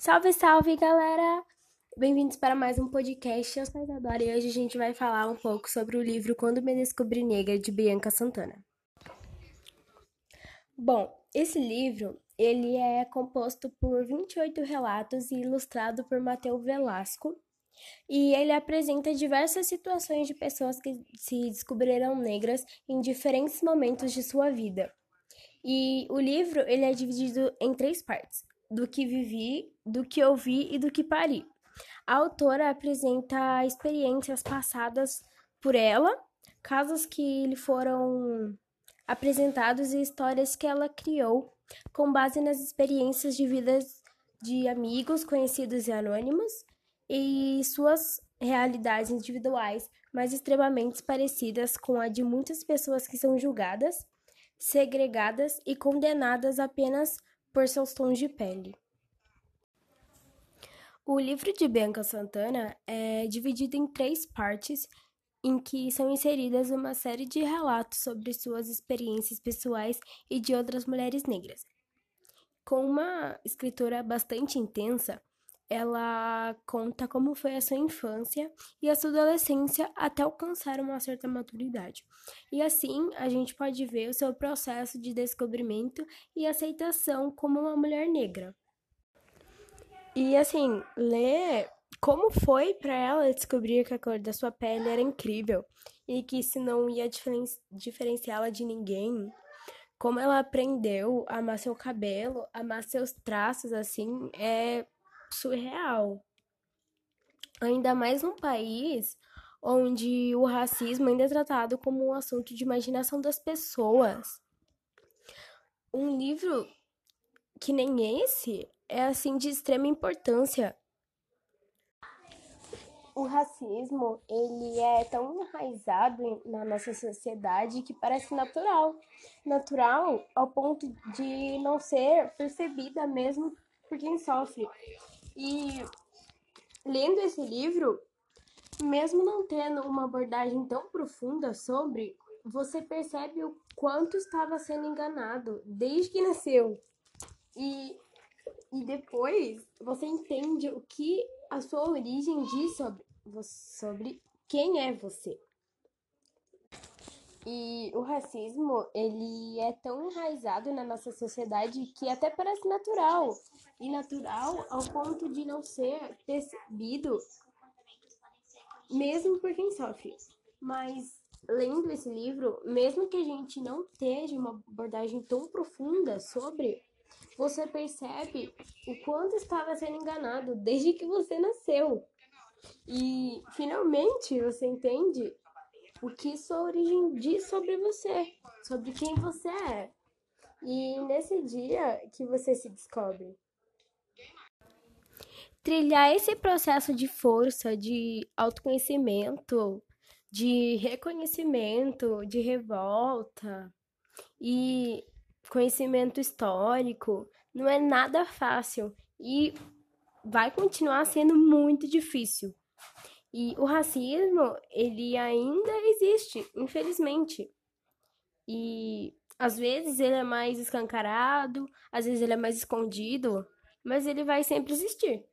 Salve, salve, galera! Bem-vindos para mais um podcast. Eu sou a Isadora e hoje a gente vai falar um pouco sobre o livro Quando Me Descobri Negra, de Bianca Santana. Bom, esse livro, ele é composto por 28 relatos e ilustrado por Mateu Velasco. E ele apresenta diversas situações de pessoas que se descobriram negras em diferentes momentos de sua vida. E o livro, ele é dividido em três partes do que vivi, do que ouvi e do que pari. A autora apresenta experiências passadas por ela, casos que lhe foram apresentados e histórias que ela criou com base nas experiências de vidas de amigos, conhecidos e anônimos e suas realidades individuais, mas extremamente parecidas com a de muitas pessoas que são julgadas, segregadas e condenadas apenas por seus tons de pele. O livro de Bianca Santana é dividido em três partes, em que são inseridas uma série de relatos sobre suas experiências pessoais e de outras mulheres negras. Com uma escritora bastante intensa, ela conta como foi a sua infância e a sua adolescência até alcançar uma certa maturidade. E assim, a gente pode ver o seu processo de descobrimento e aceitação como uma mulher negra. E assim, ler como foi para ela descobrir que a cor da sua pele era incrível e que isso não ia diferen diferenciá-la de ninguém. Como ela aprendeu a amar seu cabelo, amar seus traços, assim, é surreal. Ainda mais num país onde o racismo ainda é tratado como um assunto de imaginação das pessoas. Um livro que nem esse é assim de extrema importância. O racismo, ele é tão enraizado na nossa sociedade que parece natural. Natural ao ponto de não ser percebida mesmo por quem sofre. E lendo esse livro, mesmo não tendo uma abordagem tão profunda sobre, você percebe o quanto estava sendo enganado desde que nasceu. E, e depois você entende o que a sua origem diz sobre, sobre quem é você. E o racismo, ele é tão enraizado na nossa sociedade que até parece natural. E natural ao ponto de não ser percebido mesmo por quem sofre. Mas lendo esse livro, mesmo que a gente não esteja uma abordagem tão profunda sobre, você percebe o quanto estava sendo enganado desde que você nasceu. E finalmente você entende o que sua origem diz sobre você, sobre quem você é. E nesse dia que você se descobre. Trilhar esse processo de força, de autoconhecimento, de reconhecimento, de revolta e conhecimento histórico não é nada fácil e vai continuar sendo muito difícil. E o racismo, ele ainda existe, infelizmente. E às vezes ele é mais escancarado, às vezes ele é mais escondido, mas ele vai sempre existir.